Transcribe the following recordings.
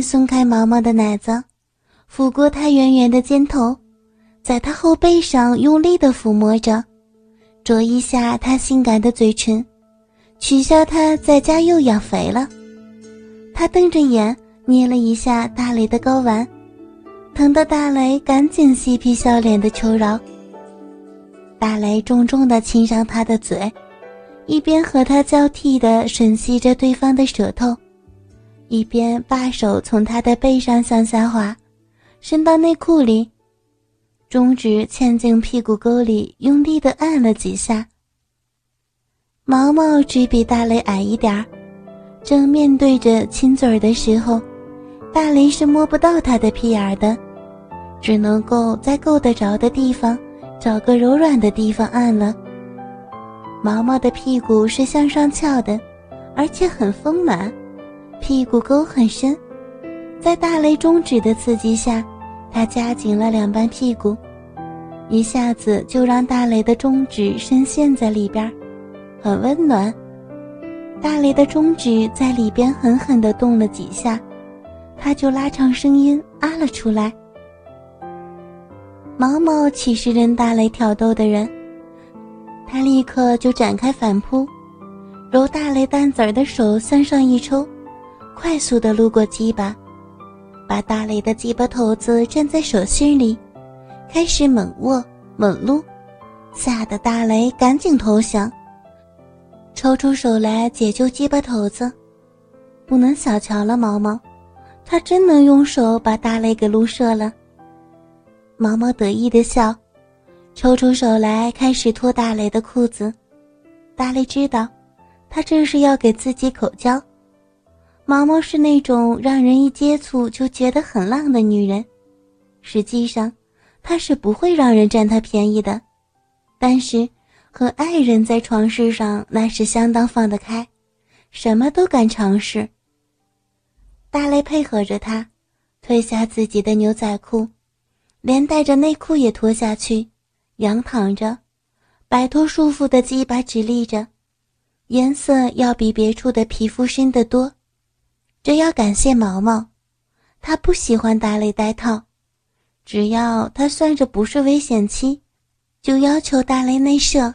松开毛毛的奶子，抚过他圆圆的肩头，在他后背上用力的抚摸着，啄一下他性感的嘴唇，取笑他在家又养肥了。他瞪着眼捏了一下大雷的睾丸，疼得大雷赶紧嬉皮笑脸的求饶。大雷重重的亲上他的嘴，一边和他交替的吮吸着对方的舌头。一边把手从他的背上向下滑，伸到内裤里，中指嵌进屁股沟里，用力的按了几下。毛毛只比大雷矮一点儿，正面对着亲嘴儿的时候，大雷是摸不到他的屁眼儿的，只能够在够得着的地方找个柔软的地方按了。毛毛的屁股是向上翘的，而且很丰满。屁股沟很深，在大雷中指的刺激下，他夹紧了两半屁股，一下子就让大雷的中指深陷在里边，很温暖。大雷的中指在里边狠狠地动了几下，他就拉长声音啊了出来。毛毛岂是任大雷挑逗的人？他立刻就展开反扑，揉大雷蛋子儿的手向上一抽。快速的路过鸡巴，把大雷的鸡巴头子粘在手心里，开始猛握猛撸，吓得大雷赶紧投降，抽出手来解救鸡巴头子。不能小瞧了毛毛，他真能用手把大雷给撸射了。毛毛得意的笑，抽出手来开始脱大雷的裤子。大雷知道，他这是要给自己口交。毛毛是那种让人一接触就觉得很浪的女人，实际上，她是不会让人占她便宜的，但是和爱人在床事上那是相当放得开，什么都敢尝试。大雷配合着他，脱下自己的牛仔裤，连带着内裤也脱下去，仰躺着，摆脱束缚的鸡巴直立着，颜色要比别处的皮肤深得多。这要感谢毛毛，他不喜欢大雷戴套，只要他算着不是危险期，就要求大雷内射，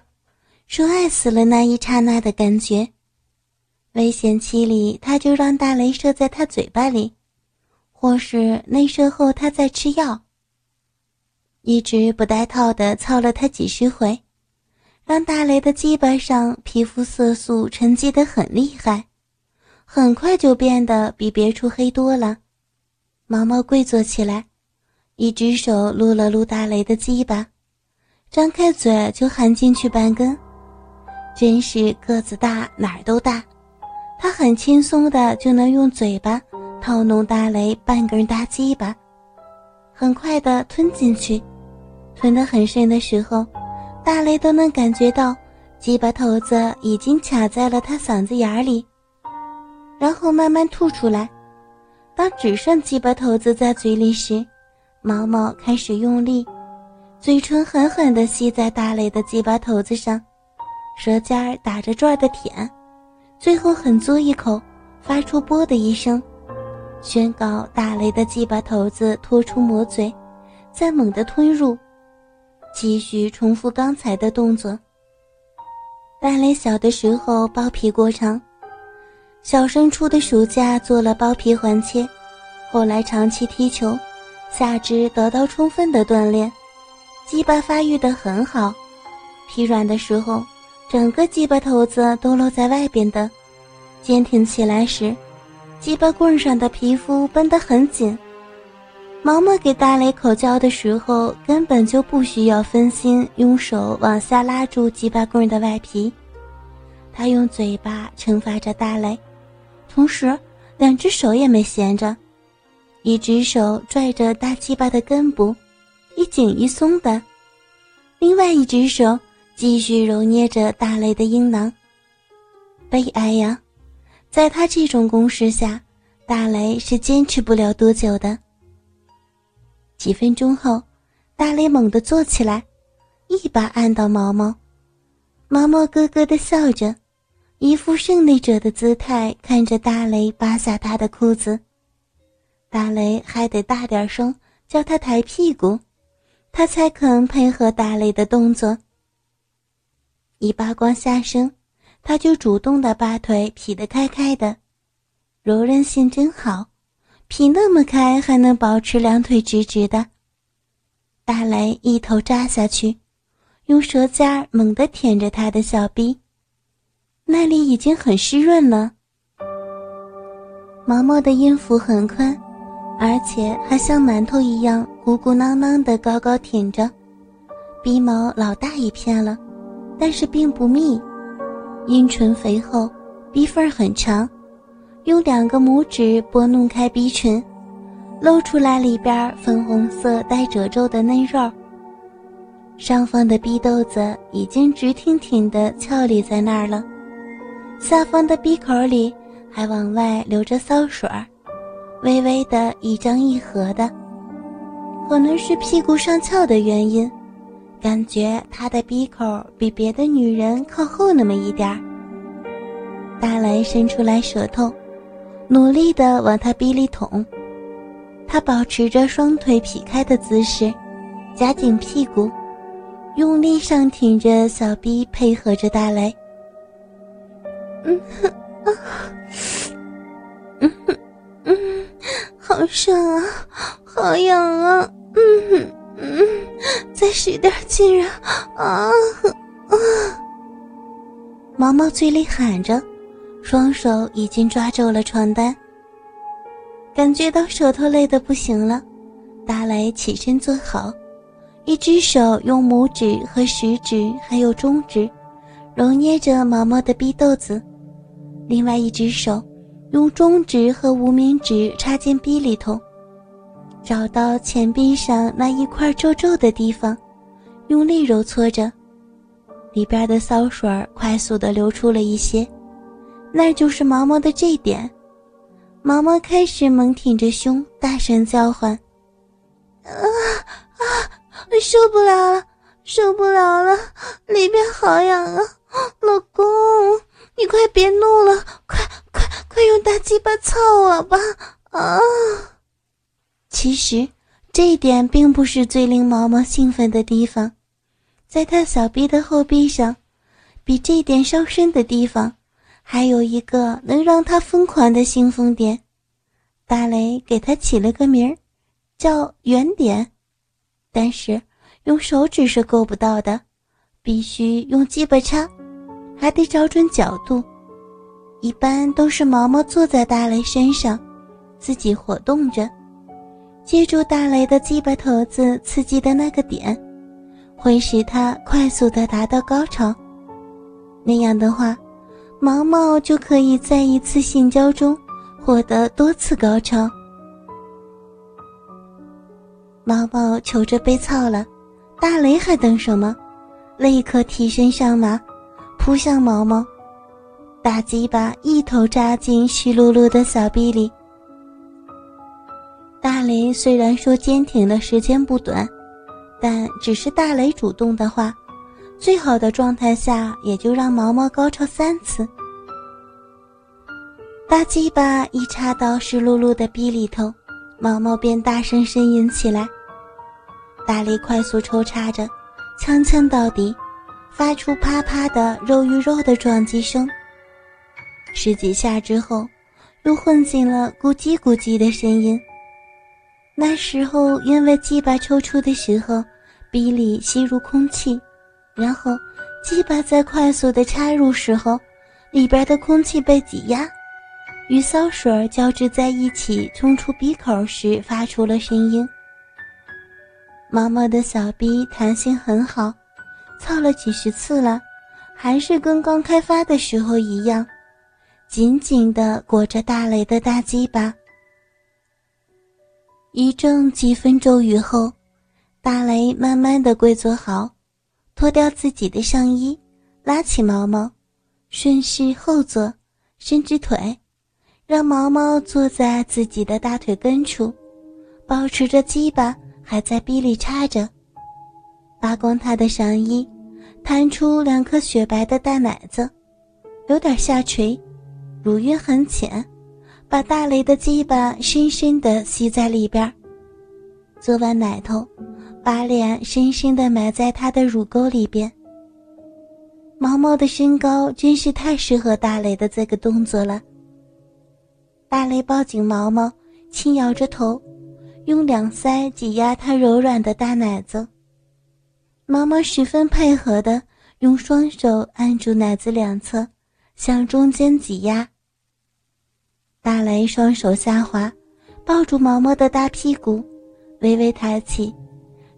说爱死了那一刹那的感觉。危险期里，他就让大雷射在他嘴巴里，或是内射后他再吃药。一直不戴套的操了他几十回，让大雷的鸡巴上皮肤色素沉积得很厉害。很快就变得比别处黑多了。毛毛跪坐起来，一只手撸了撸大雷的鸡巴，张开嘴就含进去半根。真是个子大哪儿都大，他很轻松的就能用嘴巴套弄大雷半根大鸡巴，很快的吞进去，吞得很深的时候，大雷都能感觉到鸡巴头子已经卡在了他嗓子眼里。然后慢慢吐出来。当只剩鸡巴头子在嘴里时，毛毛开始用力，嘴唇狠狠地吸在大雷的鸡巴头子上，舌尖儿打着转的舔，最后狠嘬一口，发出“啵”的一声，宣告大雷的鸡巴头子拖出魔嘴，再猛地吞入，继续重复刚才的动作。大雷小的时候包皮过长。小升初的暑假做了包皮环切，后来长期踢球，下肢得到充分的锻炼，鸡巴发育的很好。疲软的时候，整个鸡巴头子都露在外边的，坚挺起来时，鸡巴棍上的皮肤绷得很紧。毛毛给大雷口交的时候，根本就不需要分心，用手往下拉住鸡巴棍的外皮，他用嘴巴惩罚着大雷。同时，两只手也没闲着，一只手拽着大鸡巴的根部，一紧一松的；另外一只手继续揉捏着大雷的阴囊。悲哀呀，在他这种攻势下，大雷是坚持不了多久的。几分钟后，大雷猛地坐起来，一把按到毛毛，毛毛咯咯的笑着。一副胜利者的姿态看着大雷扒下他的裤子，大雷还得大点声叫他抬屁股，他才肯配合大雷的动作。一扒光下身，他就主动的把腿劈得开开的，柔韧性真好，劈那么开还能保持两腿直直的。大雷一头扎下去，用舌尖猛地舔着他的小臂，那里已经很湿润了。毛毛的音符很宽，而且还像馒头一样鼓鼓囊囊的高高挺着，鼻毛老大一片了。但是并不密，阴唇肥厚，鼻缝很长，用两个拇指拨弄开鼻唇，露出来里边粉红色带褶皱的嫩肉。上方的鼻豆子已经直挺挺的翘立在那儿了，下方的鼻口里还往外流着骚水儿，微微的一张一合的，可能是屁股上翘的原因。感觉他的鼻口比别的女人靠后那么一点儿。大雷伸出来舌头，努力的往他鼻里捅。他保持着双腿劈开的姿势，夹紧屁股，用力上挺着小臂，配合着大雷。嗯哼啊，嗯哼嗯，好爽啊，好痒啊，嗯哼。嗯，再使点劲啊！啊啊！毛毛嘴里喊着，双手已经抓住了床单。感觉到手头累得不行了，大雷起身坐好，一只手用拇指和食指还有中指揉捏着毛毛的逼豆子，另外一只手用中指和无名指插进逼里头。找到前臂上那一块皱皱的地方，用力揉搓着，里边的骚水快速的流出了一些，那就是毛毛的这点。毛毛开始猛挺着胸，大声叫唤：“啊啊！受不了了，受不了了，里边好痒啊！老公，你快别弄了，快快快用大鸡巴操我吧！啊！”其实，这一点并不是最令毛毛兴奋的地方，在他小臂的后臂上，比这点稍深的地方，还有一个能让他疯狂的兴奋点。大雷给他起了个名儿，叫圆点，但是用手指是够不到的，必须用鸡巴插，还得找准角度。一般都是毛毛坐在大雷身上，自己活动着。借助大雷的鸡巴头子刺激的那个点，会使他快速的达到高潮。那样的话，毛毛就可以在一次性交中获得多次高潮。毛毛求着被操了，大雷还等什么？立刻提身上马，扑向毛毛，大鸡巴一头扎进湿漉漉的小臂里。大雷虽然说坚挺的时间不短，但只是大雷主动的话，最好的状态下也就让毛毛高潮三次。大鸡巴一插到湿漉漉的逼里头，毛毛便大声呻吟起来。大雷快速抽插着，枪枪到底，发出啪啪的肉与肉的撞击声。十几下之后，又混进了咕叽咕叽的声音。那时候，因为鸡巴抽出的时候，鼻里吸入空气，然后鸡巴在快速的插入时候，里边的空气被挤压，与骚水交织在一起冲出鼻口时发出了声音。毛毛的小鼻弹性很好，操了几十次了，还是跟刚开发的时候一样，紧紧地裹着大雷的大鸡巴。一阵几分咒语后，大雷慢慢的跪坐好，脱掉自己的上衣，拉起毛毛，顺势后坐，伸直腿，让毛毛坐在自己的大腿根处，保持着鸡巴还在逼里插着，扒光他的上衣，弹出两颗雪白的大奶子，有点下垂，乳晕很浅。把大雷的鸡巴深深的吸在里边，做完奶头，把脸深深的埋在他的乳沟里边。毛毛的身高真是太适合大雷的这个动作了。大雷抱紧毛毛，轻摇着头，用两腮挤压他柔软的大奶子。毛毛十分配合的用双手按住奶子两侧，向中间挤压。大雷双手下滑，抱住毛毛的大屁股，微微抬起，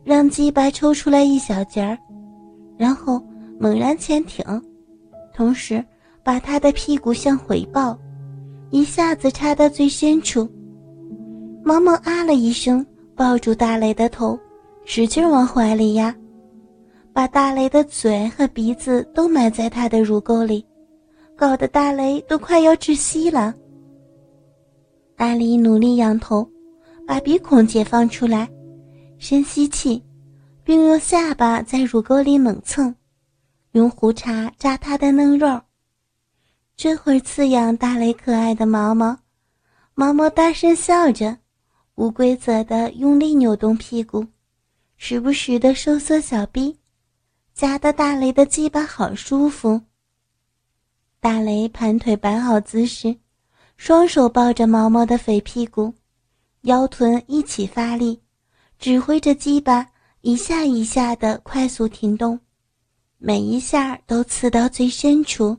让鸡巴抽出来一小截儿，然后猛然前挺，同时把他的屁股向回抱，一下子插到最深处。毛毛啊了一声，抱住大雷的头，使劲往怀里压，把大雷的嘴和鼻子都埋在他的乳沟里，搞得大雷都快要窒息了。大力努力仰头，把鼻孔解放出来，深吸气，并用下巴在乳沟里猛蹭，用胡茬扎他的嫩肉。这会儿刺痒大雷可爱的毛毛，毛毛大声笑着，无规则的用力扭动屁股，时不时的收缩小臂，夹得大雷的鸡巴好舒服。大雷盘腿摆好姿势。双手抱着毛毛的肥屁股，腰臀一起发力，指挥着鸡巴一下一下的快速停动，每一下都刺到最深处。